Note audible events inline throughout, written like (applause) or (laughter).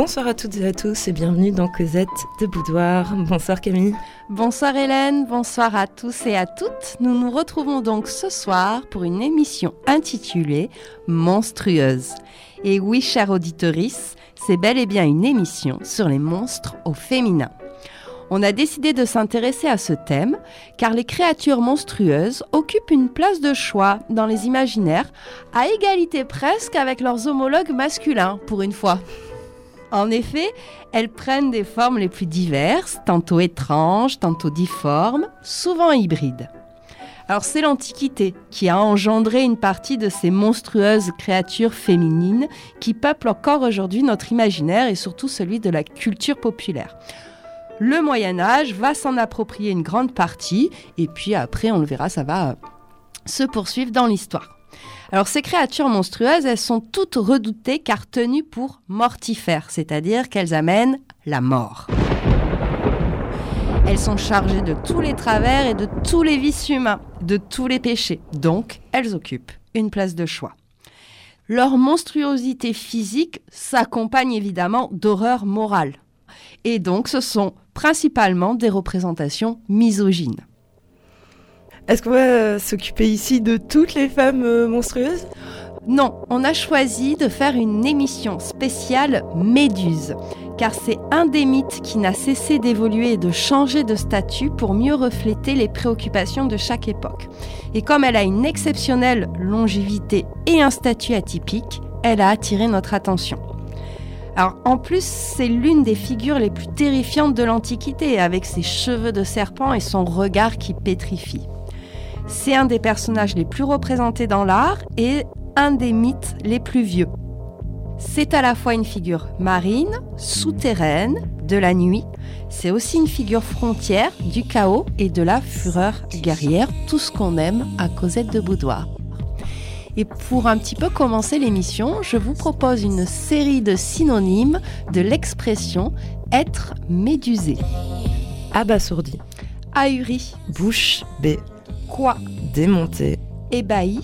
Bonsoir à toutes et à tous et bienvenue dans Cosette de Boudoir. Bonsoir Camille. Bonsoir Hélène, bonsoir à tous et à toutes. Nous nous retrouvons donc ce soir pour une émission intitulée Monstrueuse. Et oui, chère auditorice, c'est bel et bien une émission sur les monstres au féminin. On a décidé de s'intéresser à ce thème car les créatures monstrueuses occupent une place de choix dans les imaginaires à égalité presque avec leurs homologues masculins pour une fois. En effet, elles prennent des formes les plus diverses, tantôt étranges, tantôt difformes, souvent hybrides. Alors c'est l'Antiquité qui a engendré une partie de ces monstrueuses créatures féminines qui peuplent encore aujourd'hui notre imaginaire et surtout celui de la culture populaire. Le Moyen Âge va s'en approprier une grande partie et puis après on le verra, ça va se poursuivre dans l'histoire. Alors ces créatures monstrueuses, elles sont toutes redoutées car tenues pour mortifères, c'est-à-dire qu'elles amènent la mort. Elles sont chargées de tous les travers et de tous les vices humains, de tous les péchés. Donc, elles occupent une place de choix. Leur monstruosité physique s'accompagne évidemment d'horreurs morales. Et donc, ce sont principalement des représentations misogynes. Est-ce qu'on va euh, s'occuper ici de toutes les femmes euh, monstrueuses? Non, on a choisi de faire une émission spéciale Méduse, car c'est un des mythes qui n'a cessé d'évoluer et de changer de statut pour mieux refléter les préoccupations de chaque époque. Et comme elle a une exceptionnelle longévité et un statut atypique, elle a attiré notre attention. Alors, en plus, c'est l'une des figures les plus terrifiantes de l'Antiquité, avec ses cheveux de serpent et son regard qui pétrifie. C'est un des personnages les plus représentés dans l'art et un des mythes les plus vieux. C'est à la fois une figure marine, souterraine, de la nuit. C'est aussi une figure frontière du chaos et de la fureur guerrière, tout ce qu'on aime à Cosette de Boudoir. Et pour un petit peu commencer l'émission, je vous propose une série de synonymes de l'expression être médusé. Abasourdi, Ahuri, bouche bée, quoi, démonté, ébahi,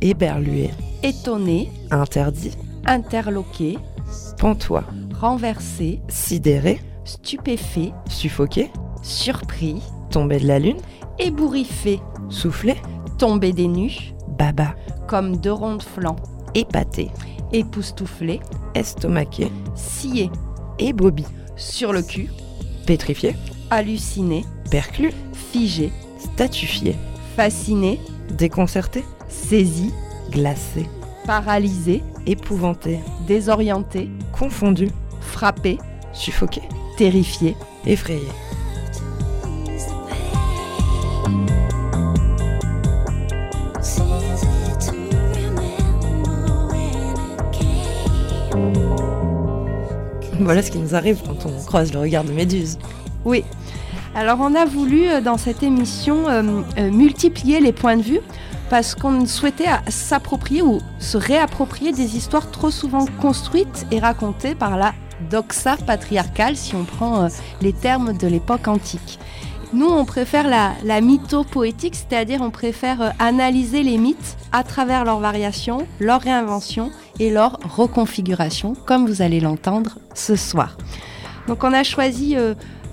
éberlué, étonné, interdit, interloqué, pantois, renversé, sidéré, stupéfait, suffoqué, surpris, tombé de la lune, ébouriffé, soufflé, tombé des nues, baba, comme deux ronds de flanc, épaté, époustouflé, estomaqué, scié, bobby, sur le cul, pétrifié, halluciné, perclus, figé, statufié, fasciné, déconcerté, saisi, glacé, paralysé, épouvanté, désorienté, confondu, frappé, suffoqué, terrifié. effrayé. Voilà ce qui nous arrive quand on croise le regard de Méduse. Oui. Alors on a voulu euh, dans cette émission euh, euh, multiplier les points de vue parce qu'on souhaitait s'approprier ou se réapproprier des histoires trop souvent construites et racontées par la doxa patriarcale si on prend les termes de l'époque antique. Nous, on préfère la, la mytho-poétique, c'est-à-dire on préfère analyser les mythes à travers leurs variations, leurs réinventions et leurs reconfigurations, comme vous allez l'entendre ce soir. Donc on a choisi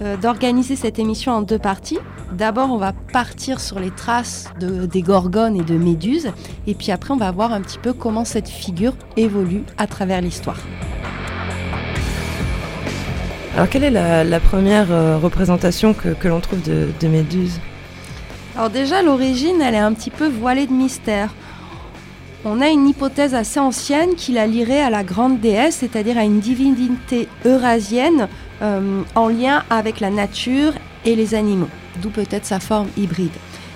euh, d'organiser cette émission en deux parties. D'abord, on va partir sur les traces de- des gorgones et de méduses, et puis après, on va voir un petit peu comment cette figure évolue à travers l'histoire. Alors quelle est la, la première euh, représentation que, que l'on trouve de, de Méduse Alors déjà, l'origine, elle est un petit peu voilée de mystère. On a une hypothèse assez ancienne qui la lierait à la grande déesse, c'est-à-dire à une divinité eurasienne euh, en lien avec la nature et les animaux, d'où peut-être sa forme hybride.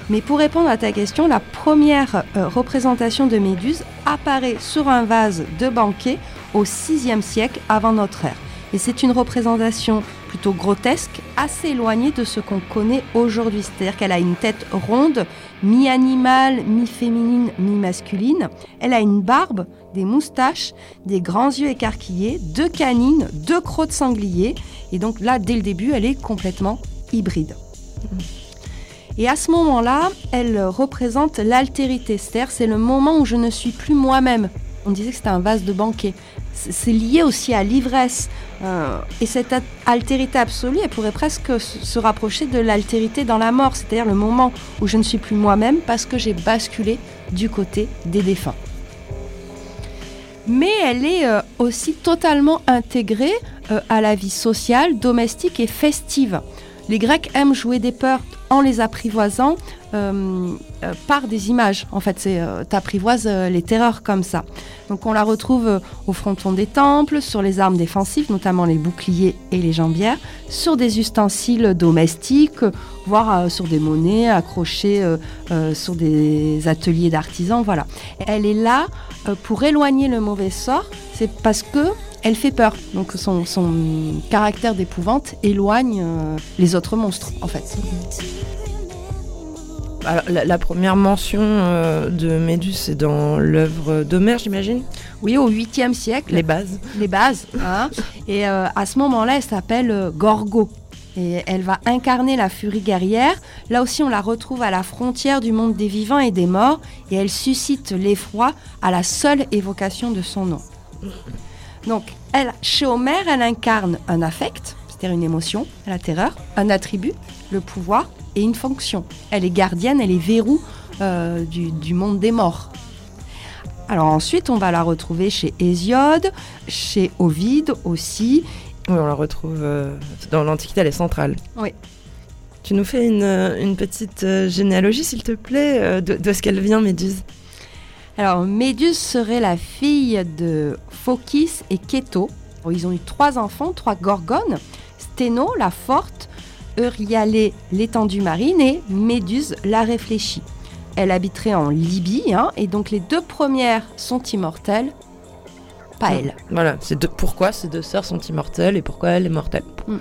Mais pour répondre à ta question, la première euh, représentation de Méduse apparaît sur un vase de banquet au VIe siècle avant notre ère. Et c'est une représentation plutôt grotesque, assez éloignée de ce qu'on connaît aujourd'hui. C'est-à-dire qu'elle a une tête ronde, mi-animale, mi-féminine, mi-masculine. Elle a une barbe, des moustaches, des grands yeux écarquillés, deux canines, deux crocs de sanglier. Et donc là, dès le début, elle est complètement hybride. Et à ce moment-là, elle représente l'altérité, c'est-à-dire c'est le moment où je ne suis plus moi-même. On disait que c'était un vase de banquet. c'est lié aussi à l'ivresse. Euh, et cette altérité absolue, elle pourrait presque se rapprocher de l'altérité dans la mort, c'est-à-dire le moment où je ne suis plus moi-même parce que j'ai basculé du côté des défunts. Mais elle est euh, aussi totalement intégrée euh, à la vie sociale, domestique et festive. Les Grecs aiment jouer des peurs en les apprivoisant euh, euh, par des images. En fait, c'est euh, t'apprivoises les terreurs comme ça. Donc on la retrouve au fronton des temples, sur les armes défensives, notamment les boucliers et les jambières, sur des ustensiles domestiques, voire sur des monnaies accrochées sur des ateliers d'artisans. Voilà. Elle est là pour éloigner le mauvais sort. C'est parce que elle fait peur. Donc son, caractère d'épouvante éloigne euh, les autres monstres, en fait. la, première mention euh, de Méduse, c'est dans l'œuvre d'Homère, j'imagine? Oui, au 8e siècle. Les bases. Les bases. Hein. Et euh, à ce moment-là, elle s'appelle Gorgo. Et elle va incarner la furie guerrière. Là aussi, on la retrouve à la frontière du monde des vivants et des morts. Et elle suscite l'effroi à la seule évocation de son nom. Donc, elle, chez Homère, elle incarne un affect, c'est-à-dire une émotion, la terreur, un attribut, le pouvoir et une fonction. Elle est gardienne, elle est verrou euh, du, monde des morts. Alors ensuite, on va la retrouver chez Hésiode, chez Ovide aussi. Oui, on la retrouve euh, dans l'Antiquité, elle est centrale. Oui. Tu nous fais une, petite euh, généalogie, s'il te plaît, de, de ce qu'elle vient, Méduse? Alors, Méduse serait la fille de Phokis et Keto. Ils ont eu trois enfants, trois gorgones. Sténo, la forte, Euryalé, l'étendue marine, et Méduse, la réfléchie. Elle habiterait en Libye, hein, et donc les deux premières sont immortelles, pas elle. Voilà, c'est pourquoi ces deux sœurs sont immortelles et pourquoi elle est mortelle? Hmm.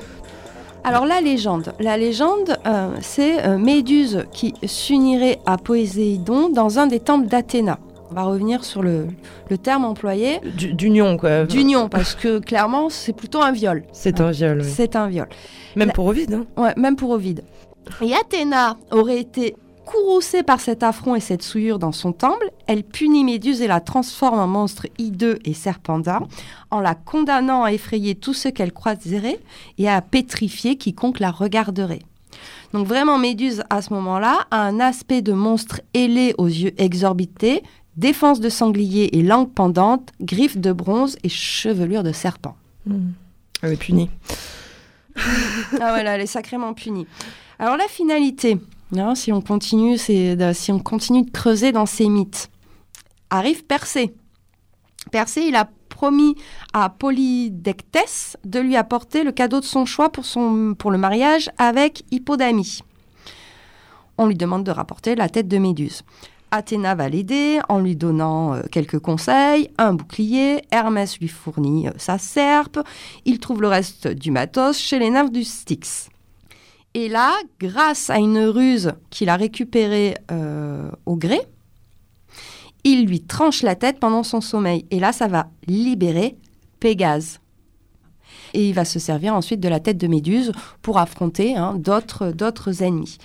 Alors la légende, la légende, euh, c'est euh, Méduse qui s'unirait à Poséidon dans un des temples d'Athéna. On va revenir sur le, terme employé. D'union, quoi. D'union, parce que clairement, c'est plutôt un viol. C'est un viol, oui. C'est un viol. Même pour Ovide. Hein. Ouais, même pour Ovide. Et Athéna aurait été courroucée par cet affront et cette souillure dans son temple. Elle punit Méduse et la transforme en monstre hideux et serpentard, en la condamnant à effrayer tous ceux qu'elle croiserait et à pétrifier quiconque la regarderait. Donc vraiment, Méduse, à ce moment-là, a un aspect de monstre ailé aux yeux exorbités, défense de sanglier et langue pendante, griffes de bronze et chevelure de serpent. Hmm. Elle est punie. (laughs) ah voilà, elle est sacrément punie. Alors la finalité, hein, si on continue, c'est si on continue de creuser dans ces mythes, arrive Persée. Persée, il a promis à Polydectès de lui apporter le cadeau de son choix pour, son, pour le mariage avec Hippodamie. On lui demande de rapporter la tête de Méduse. Athéna va l'aider en lui donnant euh, quelques conseils, un bouclier, Hermès lui fournit euh, sa serpe, il trouve le reste du matos chez les nymphes du Styx. Et là, grâce à une ruse qu'il a récupérée euh, au gré, il lui tranche la tête pendant son sommeil. Et là, ça va libérer Pégase. Et il va se servir ensuite de la tête de Méduse pour affronter hein, d'autres ennemis.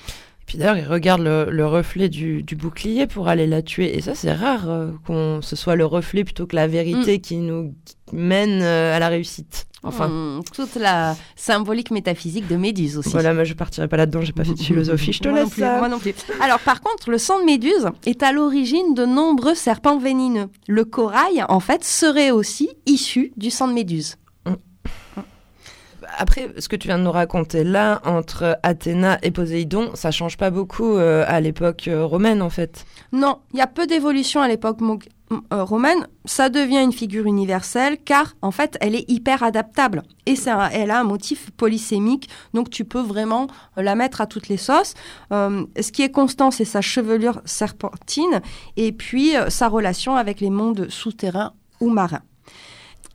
Puis d'ailleurs, il regarde le, reflet du, bouclier pour aller la tuer. Et ça, c'est rare euh, qu'on ce soit le reflet plutôt que la vérité mm. qui nous mène euh, à la réussite. Enfin, mm, toute la symbolique métaphysique de Méduse aussi. Voilà, moi je partirai pas là-dedans, j'ai pas fait de philosophie, je te (laughs) laisse. Non moi non plus. Alors par contre, le sang de Méduse est à l'origine de nombreux serpents vénineux. Le corail, en fait, serait aussi issu du sang de Méduse après, ce que tu viens de nous raconter là, entre Athéna et Poséidon, ça change pas beaucoup euh, à l'époque euh, romaine, en fait. Non, il y a peu d'évolution à l'époque euh, romaine. Ça devient une figure universelle, car, en fait, elle est hyper adaptable. Et ça, elle a un motif polysémique, donc tu peux vraiment la mettre à toutes les sauces. ce qui est constant, c'est sa chevelure serpentine, et puis sa relation avec les mondes souterrains ou marins.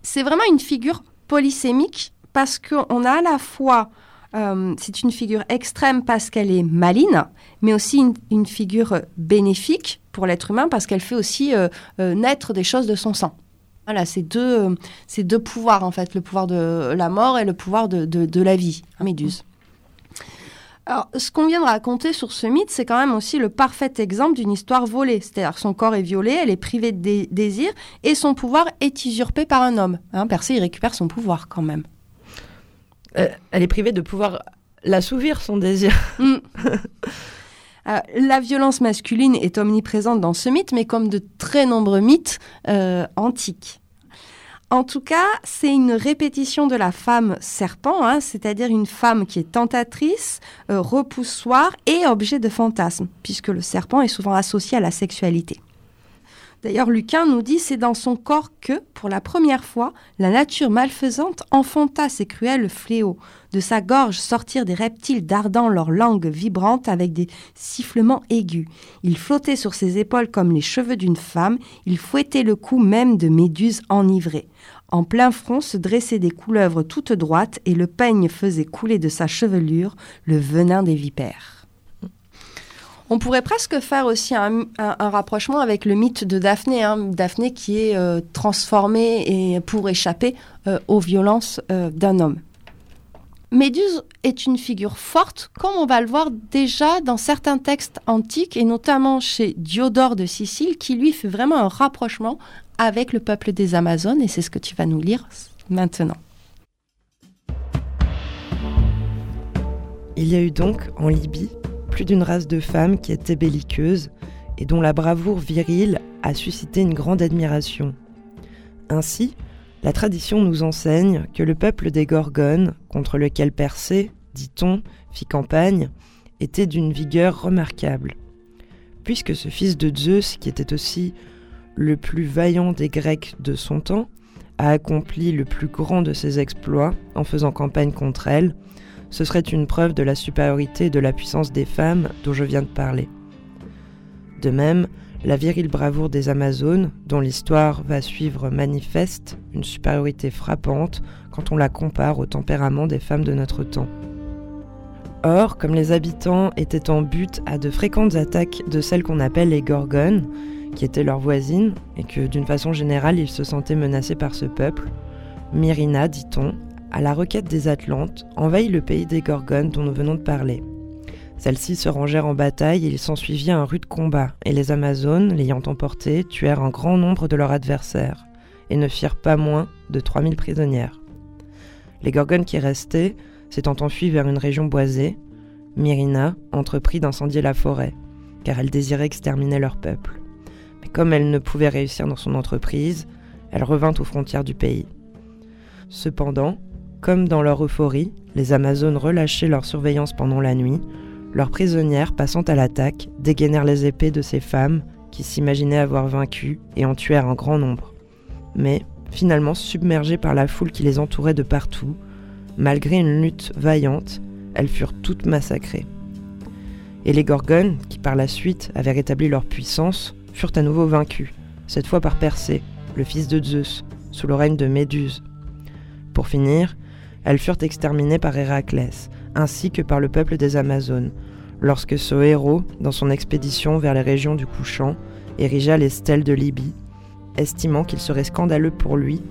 C'est vraiment une figure polysémique parce qu'on a à la fois, euh, c'est une figure extrême parce qu'elle est maline, mais aussi une, figure bénéfique pour l'être humain parce qu'elle fait aussi euh, euh, naître des choses de son sang. Voilà, c'est deux, deux pouvoirs en fait, le pouvoir de la mort et le pouvoir de, la vie, hein, Méduse. Alors, ce qu'on vient de raconter sur ce mythe, c'est quand même aussi le parfait exemple d'une histoire volée. C'est-à-dire son corps est violé, elle est privée de désir, et son pouvoir est usurpé par un homme. Hein, Persée, il récupère son pouvoir quand même. Euh, elle est privée de pouvoir l'assouvir, son désir. Mm. (laughs) Euh, la violence masculine est omniprésente dans ce mythe, mais comme de très nombreux mythes euh, antiques. En tout cas, c'est une répétition de la femme serpent, hein, c'est-à-dire une femme qui est tentatrice, euh, repoussoire et objet de fantasme, puisque le serpent est souvent associé à la sexualité. D'ailleurs, Lucain nous dit c'est dans son corps que, pour la première fois, la nature malfaisante enfanta ces cruels fléaux. De sa gorge sortirent des reptiles dardant leur langue vibrante avec des sifflements aigus. Il flottait sur ses épaules comme les cheveux d'une femme, il fouettait le cou même de méduses enivrées. En plein front se dressaient des couleuvres toutes droites et le peigne faisait couler de sa chevelure le venin des vipères. On pourrait presque faire aussi un, rapprochement avec le mythe de Daphné, hein. Daphné qui est euh, transformée et pour échapper euh, aux violences euh, d'un homme. Méduse est une figure forte, comme on va le voir déjà dans certains textes antiques, et notamment chez Diodore de Sicile, qui lui fait vraiment un rapprochement avec le peuple des Amazones, et c'est ce que tu vas nous lire maintenant. Il y a eu donc en Libye plus d'une race de femmes qui étaient belliqueuses et dont la bravoure virile a suscité une grande admiration. Ainsi, la tradition nous enseigne que le peuple des Gorgones, contre lequel Persée, dit-on, fit campagne, était d'une vigueur remarquable. Puisque ce fils de Zeus, qui était aussi le plus vaillant des Grecs de son temps, a accompli le plus grand de ses exploits en faisant campagne contre elle, ce serait une preuve de la supériorité et de la puissance des femmes dont je viens de parler. De même, la virile bravoure des Amazones, dont l'histoire va suivre manifeste une supériorité frappante quand on la compare au tempérament des femmes de notre temps. Or, comme les habitants étaient en but à de fréquentes attaques de celles qu'on appelle les Gorgones, qui étaient leurs voisines, et que d'une façon générale ils se sentaient menacés par ce peuple, Myrina, dit-on, à la requête des Atlantes, envahit le pays des Gorgones dont nous venons de parler. Celles-ci se rangèrent en bataille et il s'ensuivit un rude combat, et les Amazones, l'ayant emporté, tuèrent un grand nombre de leurs adversaires, et ne firent pas moins de 3000 prisonnières. Les Gorgones qui restaient, s'étant enfuis vers une région boisée, Myrina entreprit d'incendier la forêt, car elle désirait exterminer leur peuple. Mais comme elle ne pouvait réussir dans son entreprise, elle revint aux frontières du pays. Cependant, comme dans leur euphorie, les Amazones relâchaient leur surveillance pendant la nuit, leurs prisonnières passant à l'attaque dégainèrent les épées de ces femmes qui s'imaginaient avoir vaincu et en tuèrent un grand nombre. Mais, finalement submergées par la foule qui les entourait de partout, malgré une lutte vaillante, elles furent toutes massacrées. Et les Gorgones, qui par la suite avaient rétabli leur puissance, furent à nouveau vaincus, cette fois par Persée, le fils de Zeus, sous le règne de Méduse. Pour finir, elles furent exterminées par Héraclès, ainsi que par le peuple des Amazones, lorsque ce héros, dans son expédition vers les régions du couchant, érigea les stèles de Libye, estimant qu'il serait scandaleux pour lui,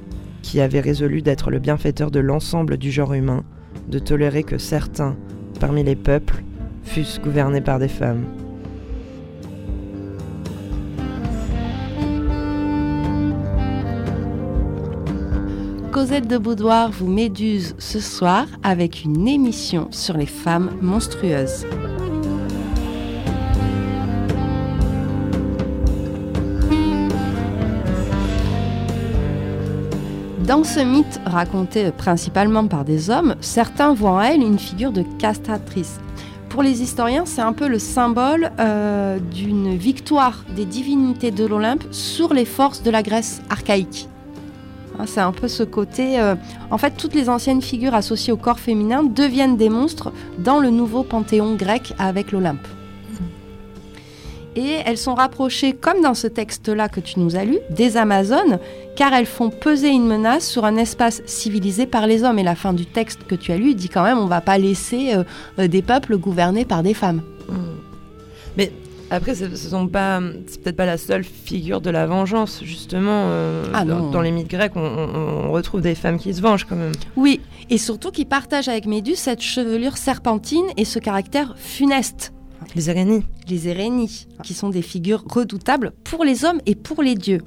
qui avait résolu d'être le bienfaiteur de l'ensemble du genre humain, de tolérer que certains, parmi les peuples, fussent gouvernés par des femmes. Cosette de Boudoir vous méduse ce soir avec une émission sur les femmes monstrueuses. Dans ce mythe, raconté principalement par des hommes, certains voient en elle une figure de castratrice. Pour les historiens, c'est un peu le symbole euh, d'une victoire des divinités de l'Olympe sur les forces de la Grèce archaïque. Hein, c'est un peu ce côté. Euh, en fait, toutes les anciennes figures associées au corps féminin deviennent des monstres dans le nouveau panthéon grec avec l'Olympe. Et elles sont rapprochées, comme dans ce texte-là que tu nous as lu, des Amazones, car elles font peser une menace sur un espace civilisé par les hommes. Et la fin du texte que tu as lu dit quand même on ne va pas laisser euh, euh, des peuples gouvernés par des femmes. Après, ce sont pas, c'est peut-être pas la seule figure de la vengeance, justement. Euh, ah dans, dans, les mythes grecs, on, on, retrouve des femmes qui se vengent quand même. Oui, et surtout qui partagent avec Méduse cette chevelure serpentine et ce caractère funeste. Les Érénies. Les Érénies, qui sont des figures redoutables pour les hommes et pour les dieux.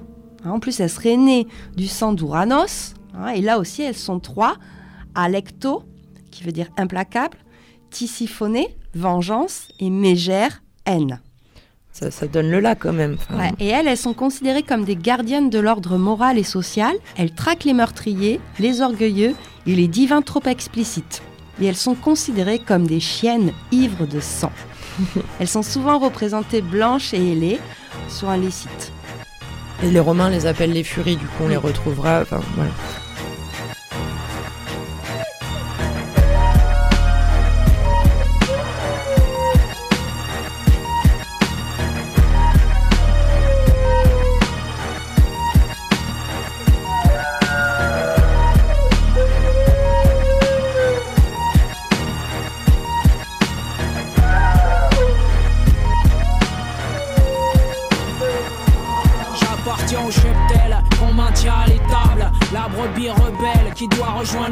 En plus, elles seraient nées du sang d'Ouranos, hein, et là aussi, elles sont trois Alecto, qui veut dire implacable, Tissiphoné, vengeance, et Mégère, haine. Ça, donne le là quand même. et elles, elles sont considérées comme des gardiennes de l'ordre moral et social. Elles traquent les meurtriers, les orgueilleux et les divins trop explicites. Et elles sont considérées comme des chiennes ivres de sang. (laughs) elles sont souvent représentées blanches et ailées sur un licite. Et les Romains les appellent les furies, du coup on les retrouvera. Enfin, voilà.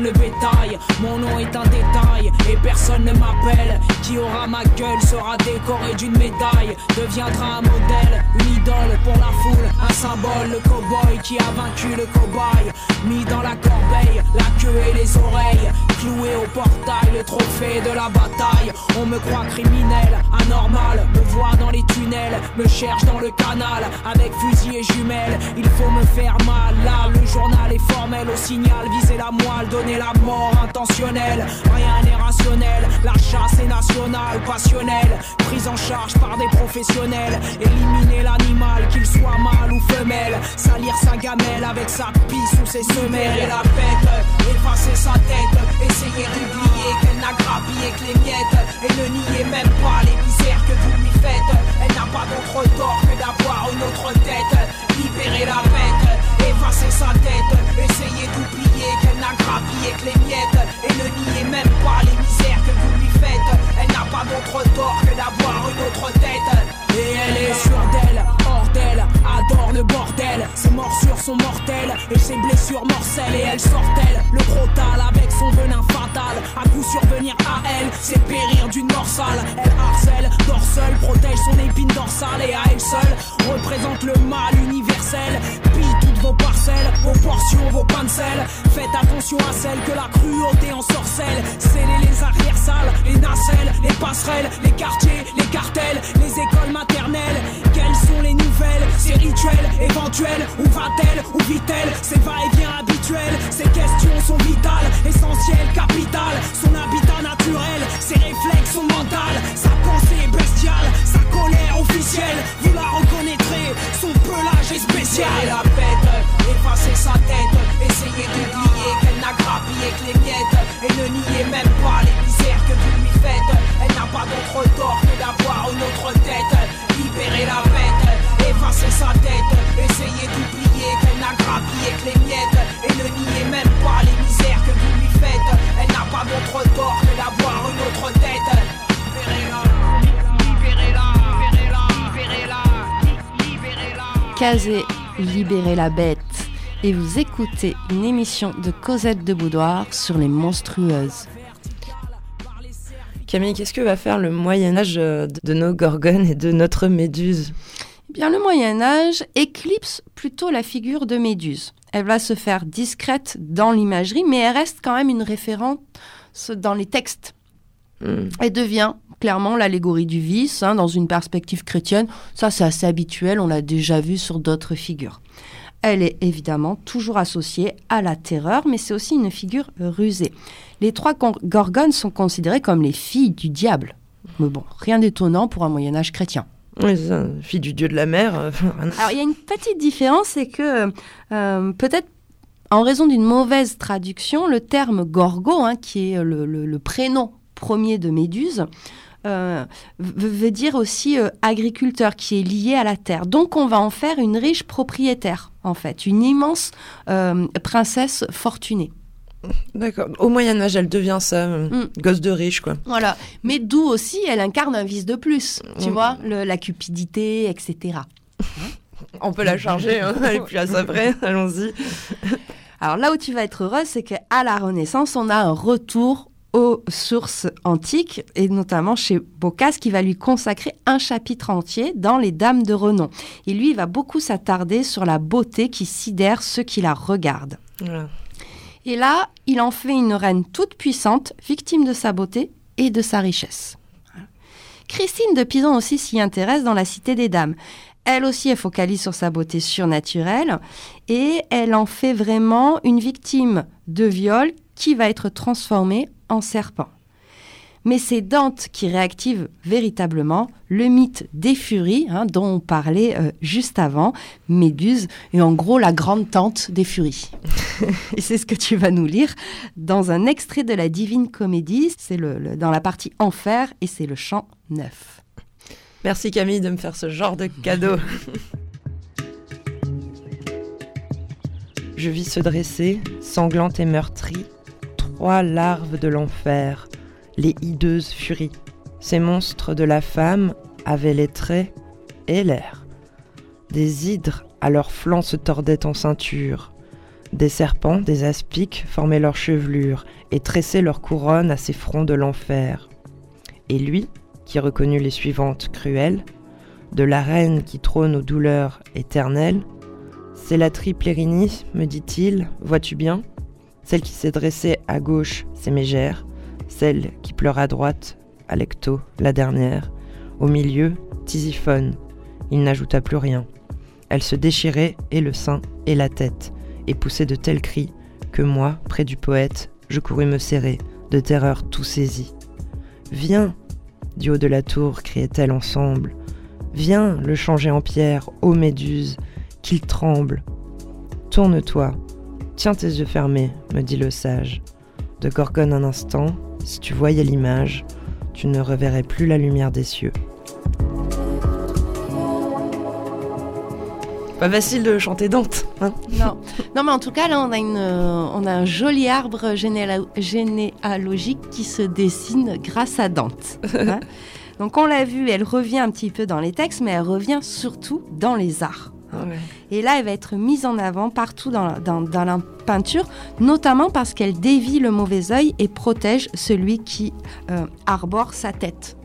Le bétail. Mon nom est un détail et personne ne m'appelle. Qui aura ma gueule sera décoré d'une médaille. Deviendra un modèle, une idole pour la foule. Un symbole, le cowboy qui a vaincu le cobaye. Mis dans la corbeille, la queue et les oreilles. Cloué au portail, le trophée de la bataille. On me croit criminel, anormal. Me voit dans les tunnels, me cherche dans le canal. Avec fusil et jumelles, il faut me faire mal. Là, le journal est formel au signal, viser la moelle, donner la mort intentionnelle. Rien n'est rationnel, la chasse est nationale, passionnelle. Prise en charge par des professionnels. Éliminer l'animal, qu'il soit mâle ou femelle. Salir sa gamelle avec sa pisse ou ses semelles. Et la bête, effacer sa tête. Essayer d'oublier qu'elle n'a grappillé que les miettes. Et ne nier même pas les misères que vous lui faites. Elle n'a pas d'autre tort que d'avoir une autre tête. Libérer la bête, effacer sa tête. Essayer d'oublier qu'elle n'a grappillé que les miettes. Et ne nier même pas les misères que vous lui faites. Elle n'a pas d'autre tort que d'avoir une autre tête. Et elle est sûre d'elle, adore le bordel. Ses morsures sont mortelles et ses blessures morcelles. Et elle sort-elle le crotal avec son venin fatal. À coup survenir à elle, c'est périr d'une morsale. Elle harcèle, dort protège son épine dorsale. Et à elle seule, représente le mal universel. Pille toutes vos parcelles, vos portions, vos pains de sel. Faites attention à celle que la cruauté en sorcelle. Scellez les arrières sales, les nacelles, les passerelles, les quartiers, les cartels, les écoles maternelles. Quelles sont les nouvelles, ces rituels éventuels Où va-t-elle, où vit-elle Ces va-et-vient habituels, Casé, libérez la bête et vous écoutez une émission de Cosette de Boudoir sur les monstrueuses. Camille, qu'est-ce que va faire le Moyen Âge euh, de nos gorgones et de notre Méduse? Eh Bien, le Moyen Âge éclipse plutôt la figure de Méduse. Elle va se faire discrète dans l'imagerie, mais elle reste quand même une référence dans les textes. Hmm. Elle devient clairement l'allégorie du vice hein, dans une perspective chrétienne. Ça, c'est assez habituel, on l'a déjà vu sur d'autres figures. Elle est évidemment toujours associée à la terreur, mais c'est aussi une figure rusée. Les trois gorgones sont considérées comme les filles du diable. Mais bon, rien d'étonnant pour un Moyen Âge chrétien. Oui, c'est ça, fille du dieu de la mer. Euh, (laughs) Alors il y a une petite différence, c'est que euh, peut-être en raison d'une mauvaise traduction, le terme gorgo, hein, qui est le, prénom premier de Méduse, veut dire aussi agriculteur qui est lié à la terre. Donc on va en faire une riche propriétaire, en fait, une immense princesse fortunée. D'accord. Au Moyen Âge, elle devient ça, euh, Mm. gosse de riche, quoi. Voilà. Mais d'où aussi, elle incarne un vice de plus, tu Mm. vois, le- la cupidité, etc. On peut la charger, hein. elle est plus à ça près. Allons-y. Alors là où tu vas être heureuse, c'est qu'à la Renaissance, on a un retour aux sources antiques, et notamment chez Boccace, qui va lui consacrer un chapitre entier dans Les Dames de renom. Et lui, il va beaucoup s'attarder sur la beauté qui sidère ceux qui la regardent. Voilà. Et là, il en fait une reine toute puissante, victime de sa beauté et de sa richesse. Christine de Pisan aussi s'y intéresse dans La Cité des Dames. Elle aussi, elle focalise sur sa beauté surnaturelle et elle en fait vraiment une victime de viol qui va être transformée en serpent. Mais c'est Dante qui réactive véritablement le mythe des furies hein, dont on parlait euh, juste avant, Méduse, et en gros la grande tante des furies. (laughs) et c'est ce que tu vas nous lire dans un extrait de la Divine Comédie, c'est le, le- dans la partie Enfer et c'est le chant 9. Merci Camille de me faire ce genre de cadeau. Je vis se dresser, sanglante et meurtrie, trois larves de l'enfer, les hideuses furies. Ces monstres de la femme avaient les traits et l'air. Des hydres à leurs flancs se tordaient en ceinture. Des serpents, des aspics formaient leur chevelure et tressaient leur couronne à ces fronts de l'enfer. Et lui, qui reconnut les suivantes cruelles, de la reine qui trône aux douleurs éternelles. C'est la triple me dit-il, vois-tu bien? Celle qui s'est dressée à gauche, c'est Mégère, celle qui pleure à droite, Alecto, la dernière. Au milieu, Tisiphone. Il n'ajouta plus rien. Elle se déchirait et le sein et la tête, et poussait de tels cris que moi, près du poète, je courus me serrer, de terreur tout saisi. Viens, du haut de la tour, criait-elle ensemble. Viens le changer en pierre, ô Méduse, qu'il tremble. Tourne-toi, tiens tes yeux fermés, me dit le sage. De Gorgone un instant, si tu voyais l'image, tu ne reverrais plus la lumière des cieux. Pas facile de chanter Dante, hein Non. non, mais en tout cas, là, on a, une, euh, on a un joli arbre généalo- généalogique qui se dessine grâce à Dante. hein. (laughs) Donc, on l'a vu, elle revient un petit peu dans les textes, mais elle revient surtout dans les arts. Et là, elle va être mise en avant partout dans la, dans- dans la peinture, notamment parce qu'elle dévie le mauvais œil et protège celui qui euh, arbore sa tête.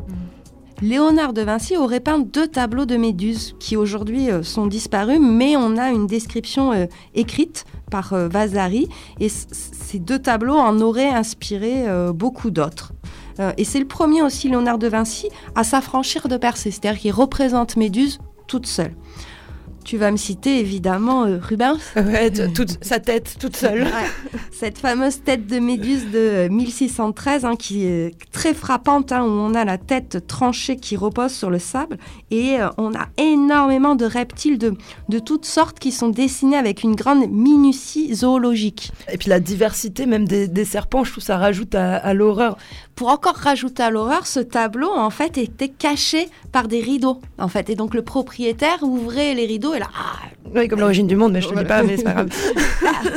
Léonard de Vinci aurait peint deux tableaux de Méduse qui aujourd'hui euh, sont disparus, mais on a une description euh, écrite par Vasari et ces deux tableaux en auraient inspiré beaucoup d'autres. Et c'est le premier aussi, Léonard de Vinci, à s'affranchir de Persée, c'est-à-dire qu'il représente Méduse toute seule. Tu vas me citer évidemment euh, Rubens, (laughs) Ouais, t- toute sa tête toute seule. Ouais. Cette fameuse tête de Méduse de euh, 1613, hein, qui est très frappante, hein, où on a la tête tranchée qui repose sur le sable, et euh, on a énormément de reptiles de, de toutes sortes qui sont dessinés avec une grande minutie zoologique. Et puis la diversité même des, des serpents, je trouve ça rajoute à, à l'horreur. Pour encore rajouter à l'horreur, ce tableau en fait était caché par des rideaux, en fait, et donc le propriétaire ouvrait les rideaux et là, ah, Oui, comme l'origine du monde, mais je te le dis pas, mais c'est pas grave. (laughs)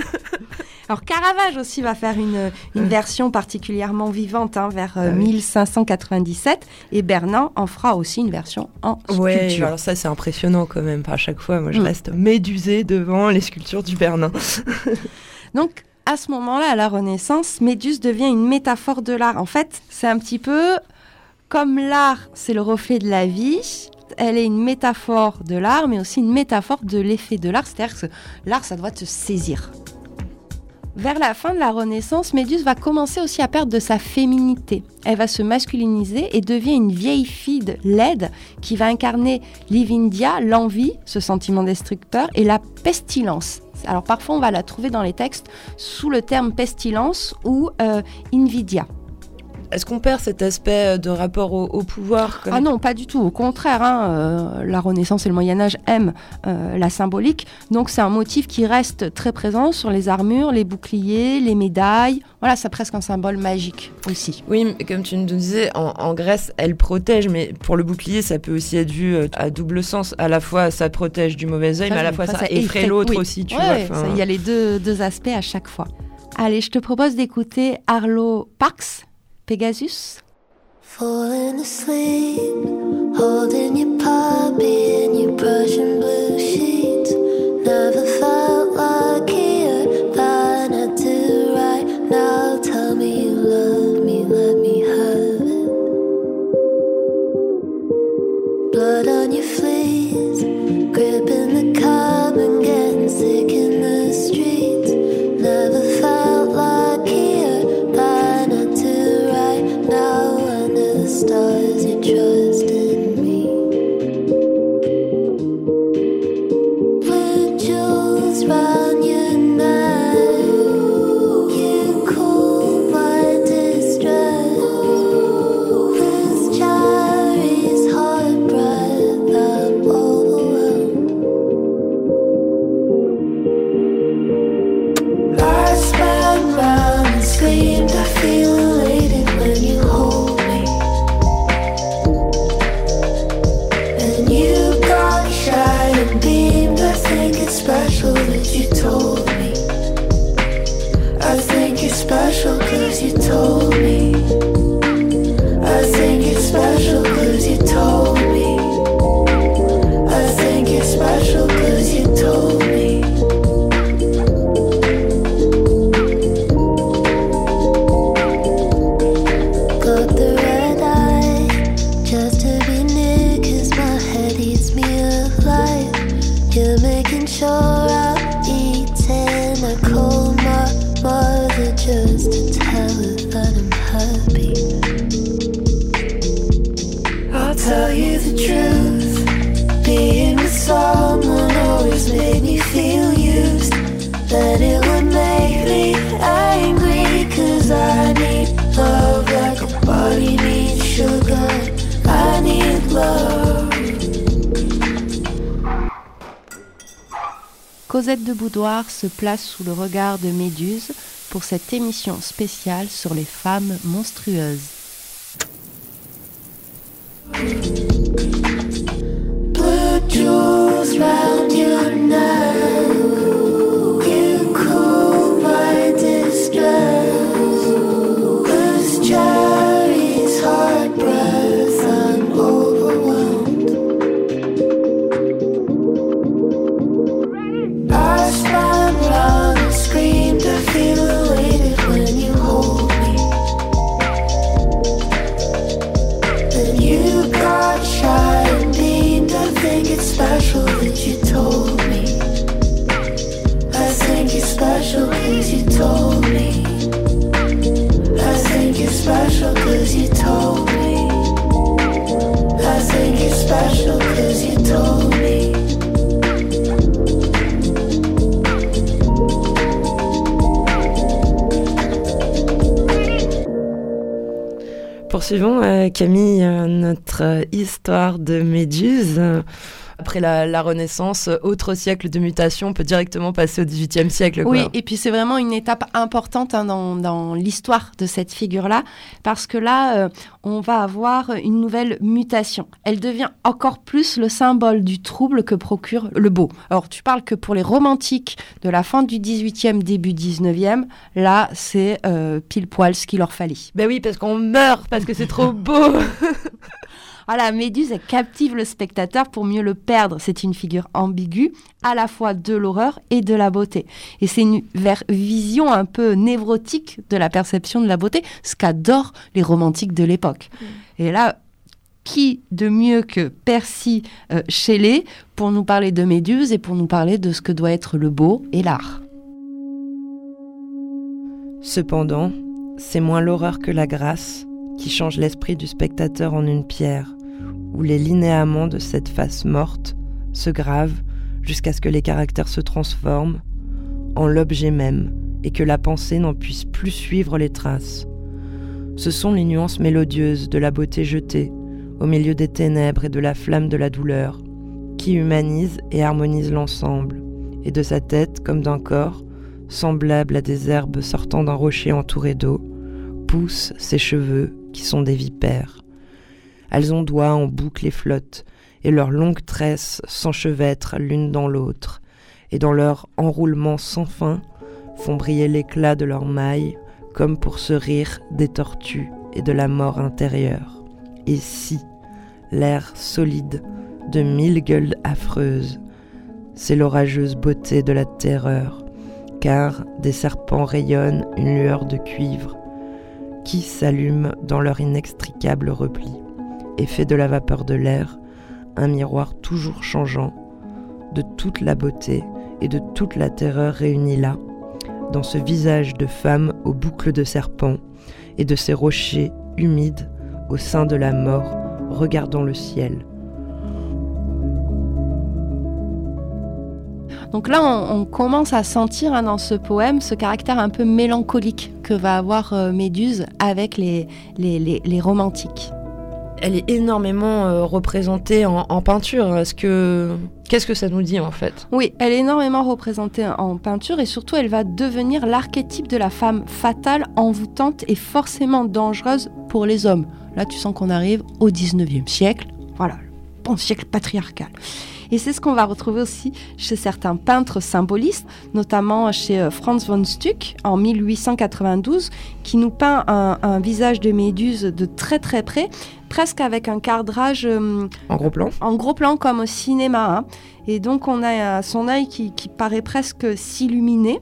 Alors Caravage aussi va faire une, une version particulièrement vivante hein, vers euh, Ah oui. 1597 et Bernin en fera aussi une version en Ouais, sculpture. alors ça c'est impressionnant quand même. À chaque fois, moi je Mm. reste médusée devant les sculptures du Bernin. (laughs) Donc à ce moment-là, à la Renaissance, Méduse devient une métaphore de l'art. En fait, c'est un petit peu comme l'art, c'est le reflet de la vie. Elle est une métaphore de l'art, mais aussi une métaphore de l'effet de l'art. C'est-à-dire que l'art, ça doit te saisir. Vers la fin de la Renaissance, Méduse va commencer aussi à perdre de sa féminité. Elle va se masculiniser et devient une vieille fille de laide qui va incarner l'Ivindia, l'envie, ce sentiment destructeur, et la pestilence. Alors parfois on va la trouver dans les textes sous le terme pestilence ou euh, invidia. Est-ce qu'on perd cet aspect de rapport au, au pouvoir comme- Ah non, pas du tout. Au contraire, hein, euh, la Renaissance et le Moyen Âge aiment euh, la symbolique. Donc c'est un motif qui reste très présent sur les armures, les boucliers, les médailles. Voilà, c'est presque un symbole magique aussi. Oui, mais comme tu nous disais, en, en Grèce, elle protège, mais pour le bouclier, ça peut aussi être vu euh, à double sens. À la fois, ça protège du mauvais œil, mais à la fois, ça, effraie l'autre oui. aussi, tu Ouais, vois. Il y a les deux, deux aspects à chaque fois. Allez, je te propose d'écouter Arlo Parks, Pegasus. Falling asleep, holding your puppy in your Prussian blue sheets. Never felt luckier than I do right now. Tell me you love me, let me have it. Blood place sous le regard de Méduse pour cette émission spéciale sur les femmes monstrueuses. Poursuivons, euh, Camille, euh, notre euh, histoire de Méduse. Après la, la Renaissance, euh, autre siècle de mutation, on peut directement passer au XVIIIe siècle. quoi. Oui, et puis c'est vraiment une étape importante hein, dans, dans l'histoire de cette figure-là, parce que là, euh, on va avoir une nouvelle mutation. Elle devient encore plus le symbole du trouble que procure le beau. Alors, tu parles que pour les romantiques de la fin du 18e, début 19e, là, c'est euh, pile poil ce qu'il leur fallait. Ben oui, parce qu'on meurt, parce que c'est trop beau. (laughs) Voilà, Méduse, elle captive le spectateur pour mieux le perdre. C'est une figure ambiguë, à la fois de l'horreur et de la beauté. Et c'est une ver- vision un peu névrotique de la perception de la beauté, ce qu'adorent les romantiques de l'époque. Et là, qui de mieux que Percy euh, Shelley pour nous parler de Méduse et pour nous parler de ce que doit être le beau et l'art? Cependant, c'est moins l'horreur que la grâce qui change l'esprit du spectateur en une pierre, où les linéaments de cette face morte se gravent jusqu'à ce que les caractères se transforment en l'objet même et que la pensée n'en puisse plus suivre les traces. Ce sont les nuances mélodieuses de la beauté jetée au milieu des ténèbres et de la flamme de la douleur qui humanisent et harmonisent l'ensemble, et de sa tête comme d'un corps, semblable à des herbes sortant d'un rocher entouré d'eau, poussent ses cheveux qui sont des vipères. Elles ont doigts en boucle et flottent, et leurs longues tresses s'enchevêtrent l'une dans l'autre, et dans leur enroulement sans fin, font briller l'éclat de leurs mailles, comme pour se rire des tortues et de la mort intérieure. Et si, l'air solide de mille gueules affreuses, c'est l'orageuse beauté de la terreur, car des serpents rayonnent une lueur de cuivre qui s'allume dans leur inextricable repli et fait de la vapeur de l'air un miroir toujours changeant de toute la beauté et de toute la terreur réunie là, dans ce visage de femme aux boucles de serpent et de ces rochers humides au sein de la mort regardant le ciel. Donc là, on, on commence à sentir hein, dans ce poème ce caractère un peu mélancolique que va avoir euh, Méduse avec les, les, les, les romantiques. Elle est énormément euh, représentée en, en peinture. Est-ce que qu'est-ce que ça nous dit en fait? Oui, elle est énormément représentée en peinture et surtout elle va devenir l'archétype de la femme fatale, envoûtante et forcément dangereuse pour les hommes. Là, tu sens qu'on arrive au 19e siècle. Voilà, le bon siècle patriarcal. Et c'est ce qu'on va retrouver aussi chez certains peintres symbolistes, notamment chez euh, Franz von Stuck en 1892, qui nous peint un, un visage de Méduse de très très près, presque avec un cadrage euh, En gros plan en gros plan comme au cinéma. hein. Et donc on a euh, son œil qui, qui paraît presque s'illuminer.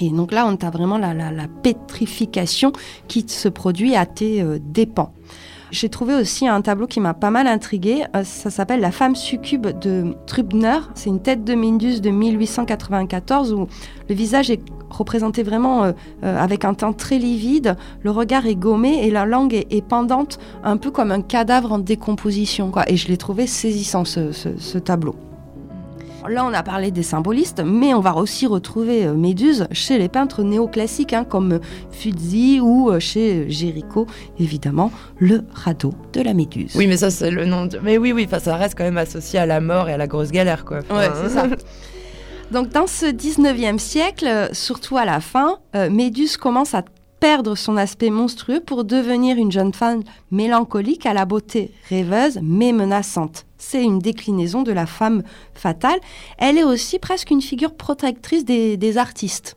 Et donc là, on a vraiment la, la- la pétrification qui se produit à tes euh, dépens. J'ai trouvé aussi un tableau qui m'a pas mal intrigué. Euh, ça s'appelle La femme succube de Trubner. C'est une tête de Méduse de 1894 où le visage est représenté vraiment euh, euh, avec un teint très livide, le regard est gommé et la langue est, pendante, un peu comme un cadavre en décomposition. Et je l'ai trouvé saisissant ce tableau. Là, on a parlé des symbolistes, mais on va aussi retrouver euh, Méduse chez les peintres néoclassiques, hein, comme Fuzzi ou euh, chez Géricault, évidemment, le radeau de la Méduse. Oui, mais ça c'est le nom. De... Mais oui, oui, ça reste quand même associé à la mort et à la grosse galère, quoi. Ouais, c'est ça. Donc dans ce 19e siècle, euh, surtout à la fin, euh, Méduse commence à perdre son aspect monstrueux pour devenir une jeune femme mélancolique à la beauté rêveuse mais menaçante. C'est une déclinaison de la femme fatale. Elle est aussi presque une figure protectrice des, artistes.